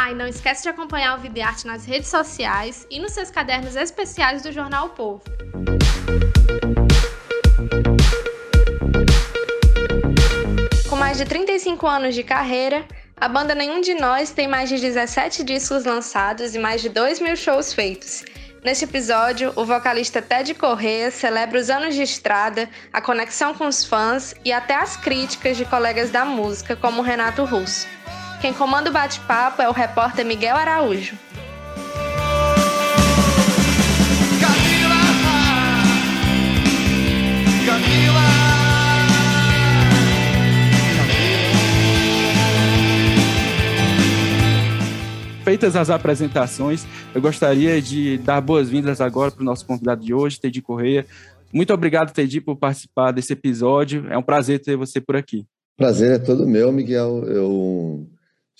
Ah, e não esquece de acompanhar o Vida e Arte nas redes sociais e nos seus cadernos especiais do jornal o Povo. Com mais de 35 anos de carreira, a banda Nenhum de Nós tem mais de 17 discos lançados e mais de 2 mil shows feitos. Neste episódio, o vocalista Ted Correa celebra os anos de estrada, a conexão com os fãs e até as críticas de colegas da música, como Renato Russo. Quem comanda o bate-papo é o repórter Miguel Araújo. Camila, Camila. feitas as apresentações, eu gostaria de dar boas-vindas agora para o nosso convidado de hoje, Tedi Correia. Muito obrigado, Tedi, por participar desse episódio. É um prazer ter você por aqui. Prazer é todo meu, Miguel. Eu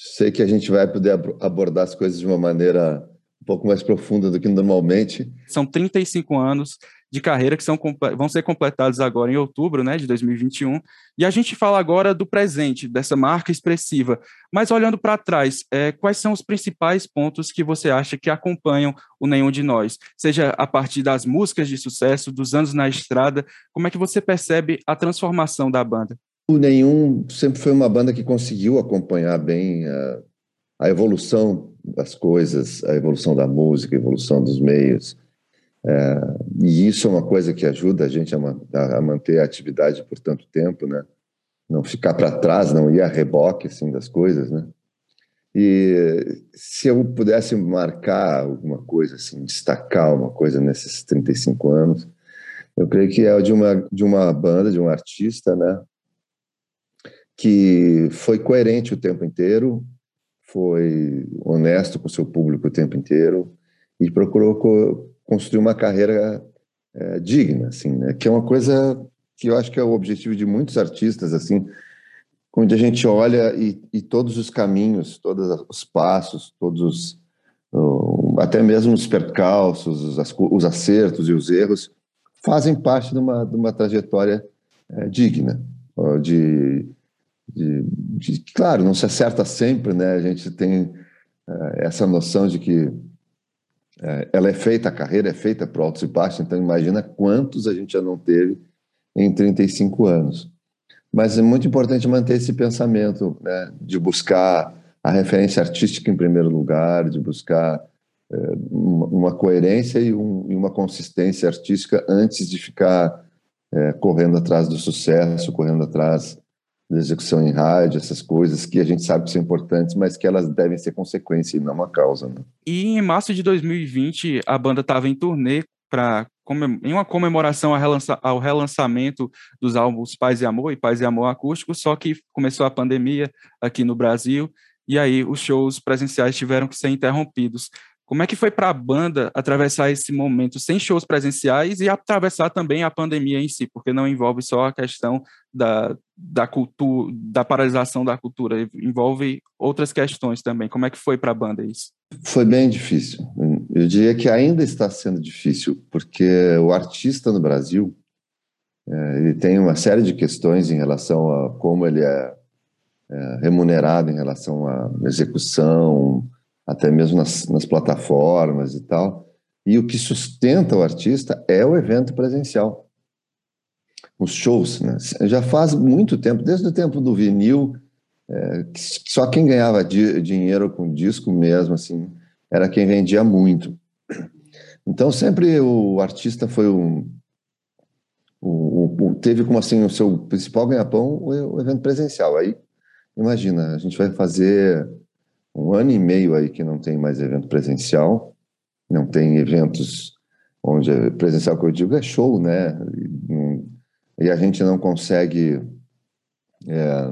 sei que a gente vai poder abordar as coisas de uma maneira um pouco mais profunda do que normalmente. São 35 anos de carreira que são, vão ser completados agora em outubro né, de 2021. E a gente fala agora do presente, dessa marca expressiva. Mas olhando para trás, é, quais são os principais pontos que você acha que acompanham o Nenhum de Nós? Seja a partir das músicas de sucesso, dos anos na estrada, como é que você percebe a transformação da banda? Nenhum sempre foi uma banda que conseguiu acompanhar bem a, a evolução das coisas, a evolução da música, a evolução dos meios, é, e isso é uma coisa que ajuda a gente a, a, manter a atividade por tanto tempo, né? Não ficar para trás, não ir a reboque assim das coisas, né? E se eu pudesse marcar alguma coisa assim, destacar uma coisa nesses 35 anos, eu creio que é de uma de uma banda, de um artista, né? Que foi coerente o tempo inteiro, foi honesto com o seu público o tempo inteiro e procurou construir uma carreira é, digna, assim, né? Que é uma coisa que eu acho que é o objetivo de muitos artistas, assim, onde a gente olha e, e todos os caminhos, todos os passos, todos os, até mesmo os percalços, os, os, acertos e os erros fazem parte de uma, de uma trajetória é, digna, de, de, de, claro, não se acerta sempre, né? A gente tem é, essa noção de que é, ela é feita, a carreira é feita para altos e baixos, então imagina quantos a gente já não teve em 35 anos. Mas é muito importante manter esse pensamento né, de buscar a referência artística em primeiro lugar, de buscar é, uma coerência e, um, e, uma consistência artística antes de ficar correndo atrás do sucesso, correndo atrás da execução em rádio, essas coisas que a gente sabe que são importantes, mas que elas devem ser consequência e não uma causa. Né? E em março de 2020, a banda estava em turnê para em uma comemoração ao relançamento dos álbuns Paz e Amor e Paz e Amor Acústico, só que começou a pandemia aqui no Brasil e aí os shows presenciais tiveram que ser interrompidos. Como é que foi para a banda atravessar esse momento sem shows presenciais e atravessar também a pandemia em si, porque não envolve só a questão da, da cultura, da paralisação da cultura, envolve outras questões também. Como é que foi para a banda isso? Foi bem difícil. Eu diria que ainda está sendo difícil, porque o artista no Brasil é, ele tem uma série de questões em relação a como ele é, é remunerado em relação à execução até mesmo nas, nas plataformas e tal. E o que sustenta o artista é o evento presencial. Os shows, né? Já faz muito tempo, desde o tempo do vinil, é, só quem ganhava di dinheiro com disco mesmo, assim, era quem vendia muito. Então sempre o artista foi um, o, o, teve como assim o seu principal ganha-pão o, o evento presencial. Aí imagina, a gente vai fazer um ano e meio aí que não tem mais evento presencial, não tem eventos onde é presencial que eu digo é show, né? E, e a gente não consegue, é,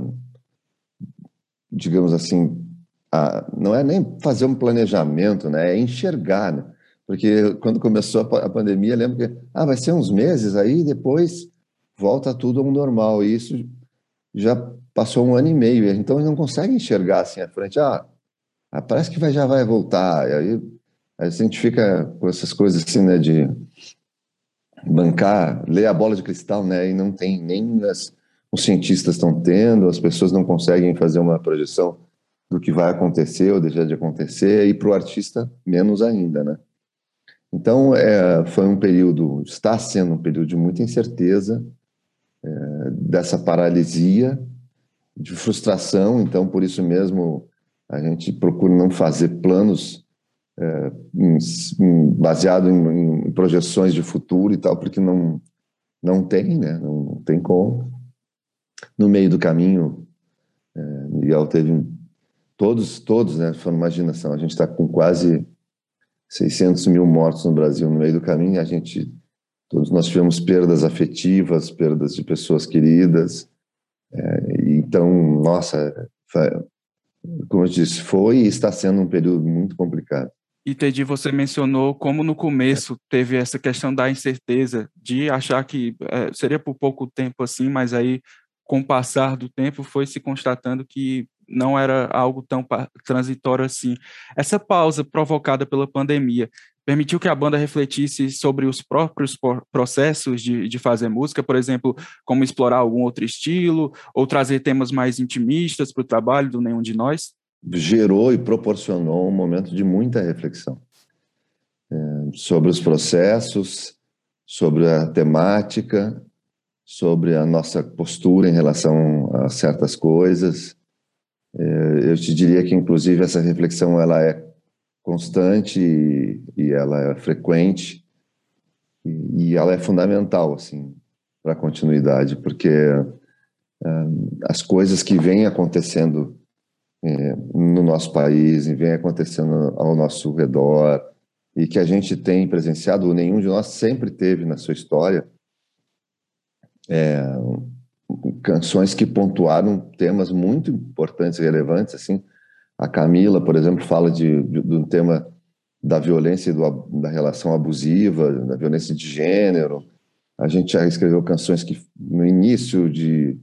digamos assim, a, não é nem fazer um planejamento, né? É enxergar, né? Porque quando começou a, pandemia, lembro que ah, vai ser uns meses aí, depois volta tudo ao normal. E isso já passou um ano e meio, então não conseguem enxergar assim à frente. Ah, ah parece que vai, já vai voltar. E aí a gente fica com essas coisas assim, né, de bancar, ler a bola de cristal, né, e não tem nem as, os cientistas estão tendo, as pessoas não conseguem fazer uma projeção do que vai acontecer ou deixar de acontecer, e para o artista, menos ainda, né? Então, é, foi um período, está sendo um período de muita incerteza, é, dessa paralisia, de frustração, então, por isso mesmo, a gente procura não fazer planos é, baseado em, em, projeções de futuro e tal, porque não, não tem, né? Não, não tem como. No meio do caminho, é, Miguel teve todos, todos, né? Foram imaginação. A gente está com quase 600 mil mortos no Brasil no meio do caminho. A gente, todos nós tivemos perdas afetivas, perdas de pessoas queridas. É, então, nossa, como eu disse, foi e está sendo um período muito complicado. E Teddy, você mencionou como no começo teve essa questão da incerteza, de achar que é, seria por pouco tempo assim, mas aí com o passar do tempo foi se constatando que não era algo tão transitório assim. Essa pausa provocada pela pandemia permitiu que a banda refletisse sobre os próprios processos de, de fazer música, por exemplo, como explorar algum outro estilo, ou trazer temas mais intimistas para o trabalho do Nenhum de Nós? Gerou e proporcionou um momento de muita reflexão é, sobre os processos, sobre a temática, sobre a nossa postura em relação a certas coisas. É, eu te diria que, inclusive, essa reflexão ela é constante e, e ela é frequente e, e, ela é fundamental, assim, para a continuidade, porque é, as coisas que vêm acontecendo é, no nosso país e vêm acontecendo ao nosso redor e que a gente tem presenciado, nenhum de nós sempre teve na sua história, é, canções que pontuaram temas muito importantes e relevantes, assim. A Camila, por exemplo, fala de, de, um tema da violência e do, da relação abusiva, da violência de gênero. A gente já escreveu canções que no início de,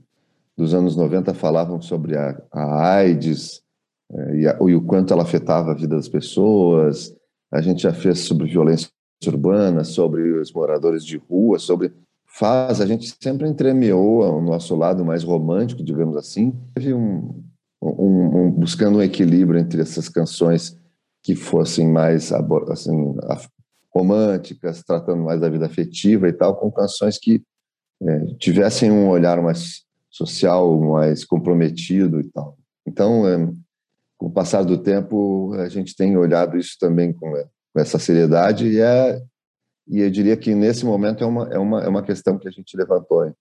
dos anos 90 falavam sobre a, a AIDS é, e, a, e o quanto ela afetava a vida das pessoas. A gente já fez sobre violência urbana, sobre os moradores de rua, sobre faz, a gente sempre entremeou o nosso lado mais romântico, digamos assim. Teve um, um, um, buscando um equilíbrio entre essas canções que fossem mais assim, românticas, tratando mais da vida afetiva e tal, com canções que é, tivessem um olhar mais social, mais comprometido e tal. Então, é, com o passar do tempo, a gente tem olhado isso também com, é, com essa seriedade e é e eu diria que nesse momento é uma, é uma, é uma questão que a gente levantou,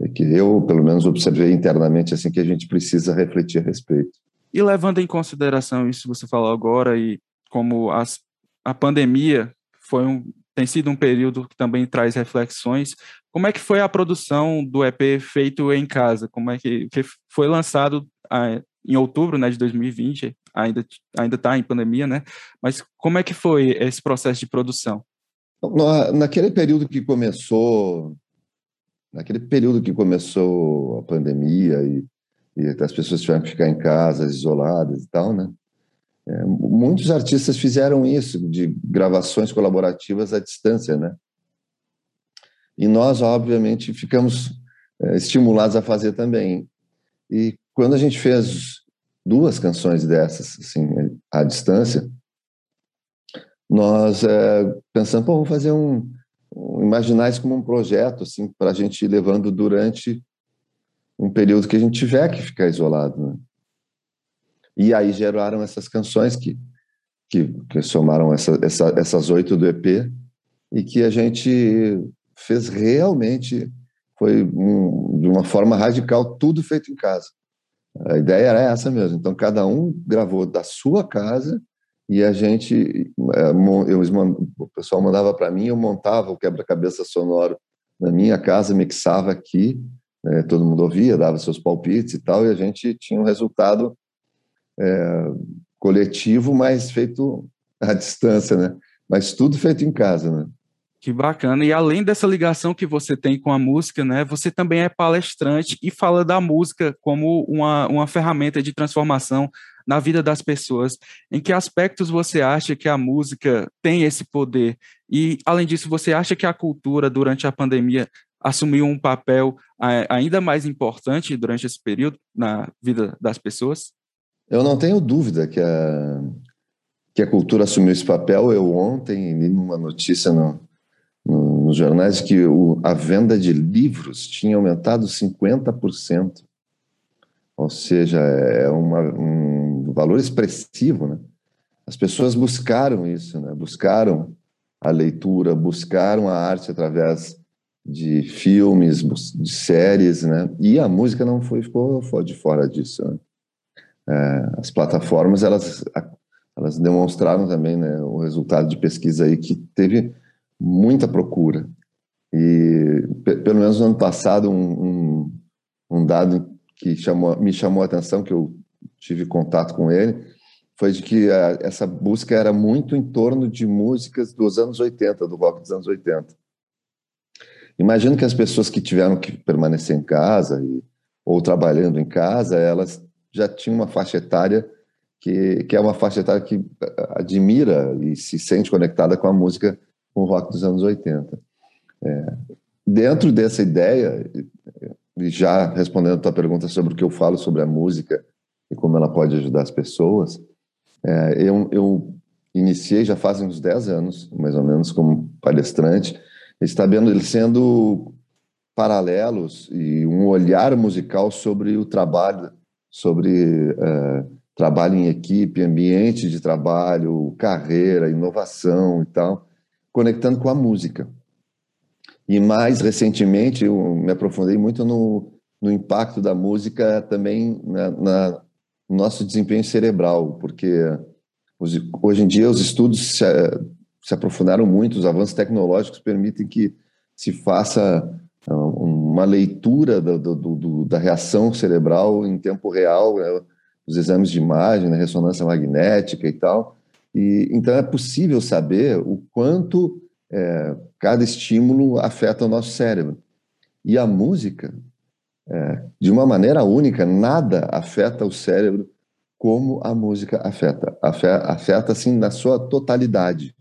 e que eu, pelo menos, observei internamente, assim, que a gente precisa refletir a respeito. E levando em consideração isso que você falou agora, e como as, a pandemia foi um, tem sido um período que também traz reflexões, como é que foi a produção do EP feito em casa? Como é que, que foi lançado ah, em outubro né, de 2020, ainda ainda está em pandemia, né? Mas como é que foi esse processo de produção? Naquele período que começou, naquele período que começou a pandemia e, e as pessoas tiveram que ficar em casa, isoladas e tal, né? É, muitos artistas fizeram isso, de gravações colaborativas à distância, né? E nós, obviamente, ficamos é, estimulados a fazer também. E quando a gente fez duas canções dessas, assim, à distância, nós é, pensamos, pô, vamos fazer um, imaginar isso como um projeto, assim, para a gente ir levando durante um período que a gente tiver que ficar isolado, né? E aí geraram essas canções que, que, que somaram essa, essa, essas oito do EP e que a gente fez realmente, foi um, de uma forma radical, tudo feito em casa. A ideia era essa mesmo. Então, cada um gravou da sua casa e a gente, é, eu, o pessoal mandava para mim, eu montava o quebra-cabeça sonoro na minha casa, mixava aqui, né, todo mundo ouvia, dava seus palpites e tal, e a gente tinha um resultado é, coletivo, mas feito à distância, né? Mas tudo feito em casa, né? Que bacana. E além dessa ligação que você tem com a música, né, você também é palestrante e fala da música como uma, uma ferramenta de transformação na vida das pessoas. Em que aspectos você acha que a música tem esse poder? E, além disso, você acha que a cultura, durante a pandemia, assumiu um papel ainda mais importante durante esse período na vida das pessoas? Eu não tenho dúvida que a, que a cultura assumiu esse papel. Eu ontem li uma notícia no, no, nos jornais que o, a venda de livros tinha aumentado 50%. Ou seja, é uma, um valor expressivo, né? As pessoas buscaram isso, né? Buscaram a leitura, buscaram a arte através de filmes, de séries, né? E a música não foi ficou de fora disso. Né? É, as plataformas elas elas demonstraram também né, o resultado de pesquisa aí que teve muita procura e pelo menos no ano passado um, um, um dado que chamou, me chamou a atenção que eu tive contato com ele foi de que a, essa busca era muito em torno de músicas dos anos 80, do rock dos anos 80. Imagino que as pessoas que tiveram que permanecer em casa e, ou trabalhando em casa, elas já tinham uma faixa etária que, que é uma faixa etária que admira e se sente conectada com a música, com o rock dos anos 80. É, dentro dessa ideia, já respondendo a tua pergunta sobre o que eu falo sobre a música e como ela pode ajudar as pessoas, é, eu, eu iniciei já fazem uns 10 anos, mais ou menos, como palestrante, estabelecendo paralelos e um olhar musical sobre o trabalho, sobre uh, trabalho em equipe, ambiente de trabalho, carreira, inovação e tal, conectando com a música. E mais recentemente eu me aprofundei muito no, no impacto da música também na, na nosso desempenho cerebral, porque hoje em dia os estudos se, se aprofundaram muito, os avanços tecnológicos permitem que se faça ah, uma leitura do, do, do, da reação cerebral em tempo real, né? os exames de imagem, né? ressonância magnética e tal. E, então é possível saber o quanto é, cada estímulo afeta o nosso cérebro. E a música, é, de uma maneira única, nada afeta o cérebro como a música afeta. Afeta, afeta assim, na sua totalidade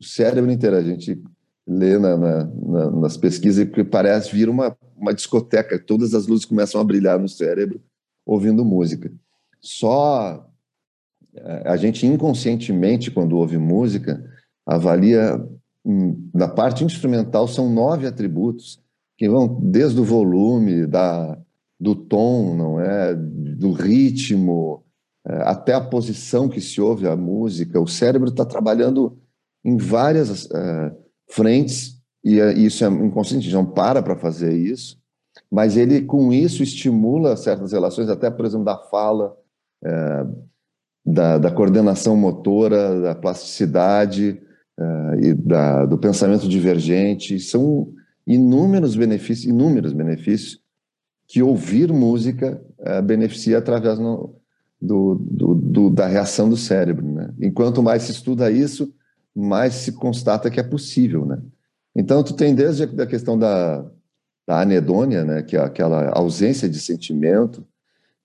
o cérebro inteiro. A gente lê na, na, na, nas pesquisas que parece vir uma, uma discoteca, todas as luzes começam a brilhar no cérebro ouvindo música. Só é, a gente inconscientemente, quando ouve música, avalia hum, na parte instrumental são nove atributos que vão desde o volume, da, do tom, não é, do ritmo, é, até a posição que se ouve a música. O cérebro está trabalhando em várias uh, frentes, e uh, isso é inconsciente, não para para fazer isso, mas ele, com isso, estimula certas relações, até, por exemplo, da fala, da, da, coordenação motora, da plasticidade e da, do pensamento divergente. São inúmeros benefícios, inúmeros benefícios que ouvir música beneficia através no, do, do, do, da reação do cérebro. Né? Enquanto mais se estuda isso, mais se constata que é possível, né? Então, tu tem desde a questão da, da anedônia, né, que é aquela ausência de sentimento,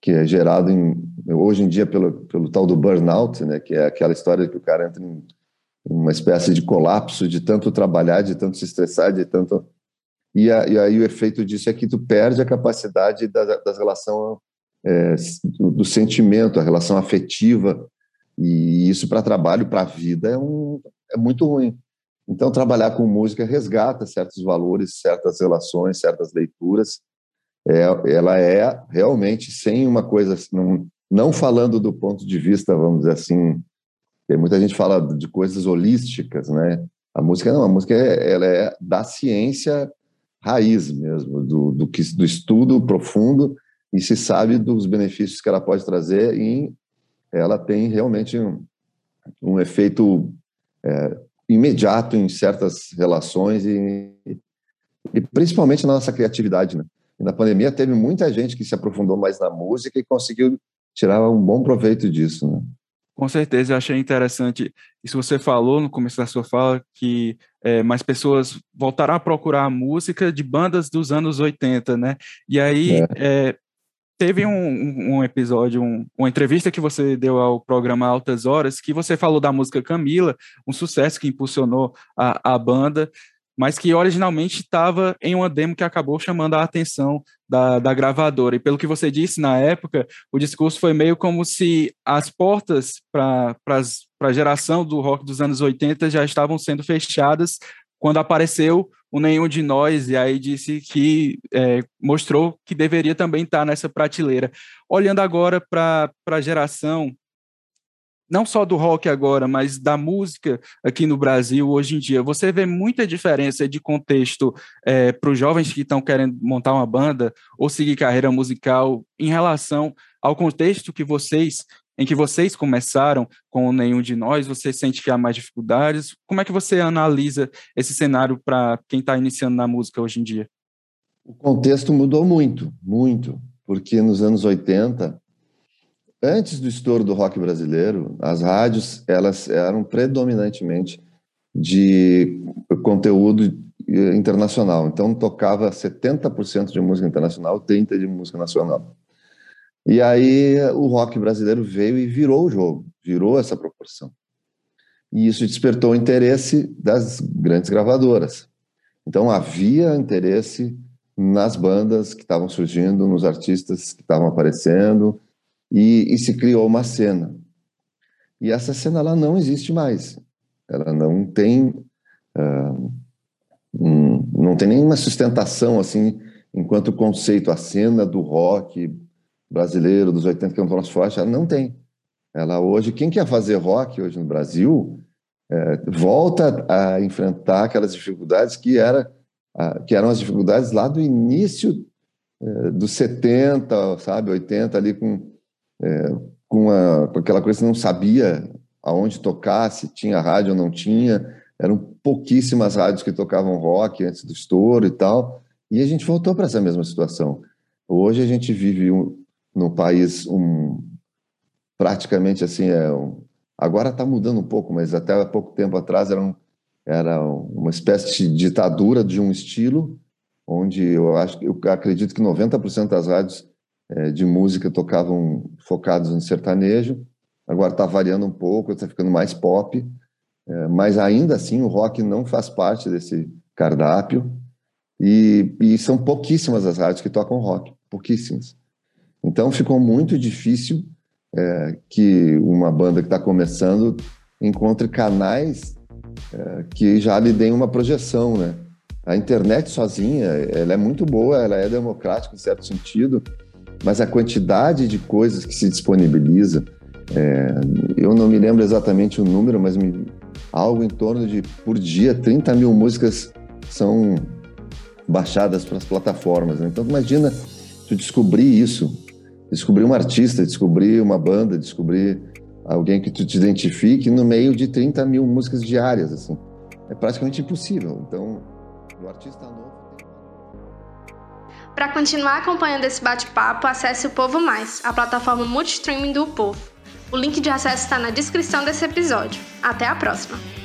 que é gerado em, hoje em dia pelo, pelo tal do burnout, né, que é aquela história que o cara entra em uma espécie de colapso de tanto trabalhar, de tanto se estressar, de tanto... E, a, e aí o efeito disso é que tu perde a capacidade da, das relações, é, do, do sentimento, a relação afetiva, e isso para trabalho, para a vida, é, um, é muito ruim. Então, trabalhar com música resgata certos valores, certas relações, certas leituras. É, ela é realmente sem uma coisa, não, não falando do ponto de vista, vamos dizer assim, muita gente fala de coisas holísticas, né? A música não, a música é, ela é da ciência raiz mesmo, do, do, que, do estudo profundo e se sabe dos benefícios que ela pode trazer e ela tem realmente um, um efeito é, imediato em certas relações e, e principalmente na nossa criatividade. Né? na pandemia teve muita gente que se aprofundou mais na música e conseguiu tirava um bom proveito disso, né? Com certeza, eu achei interessante isso você falou no começo da sua fala, que é, mais pessoas voltaram a procurar a música de bandas dos anos 80, né? E aí é. É, teve um, um episódio, um, uma entrevista que você deu ao programa Altas Horas, que você falou da música Camila, um sucesso que impulsionou a, a banda, mas que originalmente estava em uma demo que acabou chamando a atenção da, da gravadora. E pelo que você disse na época, o discurso foi meio como se as portas para a geração do rock dos anos 80 já estavam sendo fechadas quando apareceu o Nenhum de Nós, e aí disse que é, mostrou que deveria também estar nessa prateleira. Olhando agora para a geração não só do rock agora, mas da música aqui no Brasil hoje em dia, você vê muita diferença de contexto é, para os jovens que estão querendo montar uma banda ou seguir carreira musical em relação ao contexto que vocês em que vocês começaram com nenhum de nós, você sente que há mais dificuldades? Como é que você analisa esse cenário para quem está iniciando na música hoje em dia? O contexto mudou muito, muito, porque nos anos 80 antes do estouro do rock brasileiro, as rádios elas eram predominantemente de conteúdo eh, internacional. Então tocava 70% de música internacional, 30 de música nacional. E aí o rock brasileiro veio e virou o jogo, virou essa proporção. E isso despertou o interesse das grandes gravadoras. Então havia interesse nas bandas que estavam surgindo, nos artistas que estavam aparecendo, e, e se criou uma cena. E essa cena ela não existe mais. Ela não tem uh, não tem nenhuma sustentação assim enquanto conceito a cena do rock brasileiro dos 80 que é um troço forte, ela não tem. Ela hoje, quem quer fazer rock hoje no Brasil, é, volta a enfrentar aquelas dificuldades que, era, que eram as dificuldades lá do início é, dos 70, sabe, 80, ali com é, com, a, com aquela coisa que não sabia aonde tocar, se tinha rádio ou não tinha. Eram pouquíssimas rádios que tocavam rock antes do estouro e tal. E a gente voltou para essa mesma situação. Hoje a gente vive um, no país um praticamente assim é um, agora está mudando um pouco, mas até há pouco tempo atrás era, um, era uma espécie de ditadura de um estilo onde eu acho eu acredito que 90% das rádios de música tocavam focados no sertanejo, agora está variando um pouco, está ficando mais pop, é, mas ainda assim o rock não faz parte desse cardápio e, e são pouquíssimas as rádios que tocam rock, pouquíssimas. Então ficou muito difícil é, que uma banda que está começando encontre canais é, que já lhe deem uma projeção, né? A internet sozinha, ela é muito boa, ela é democrática em certo sentido, mas a quantidade de coisas que se disponibiliza, é, eu não me lembro exatamente o número, mas me, algo em torno de, por dia, 30 mil músicas são baixadas para as plataformas. Né? Então, imagina tu descobrir isso, descobrir um artista, descobrir uma banda, descobrir alguém que tu te identifique no meio de 30 mil músicas diárias, assim. É praticamente impossível. Então, o artista novo para continuar acompanhando esse bate-papo, acesse o Povo Mais, a plataforma multistreaming do Povo. O link de acesso está na descrição desse episódio. Até a próxima!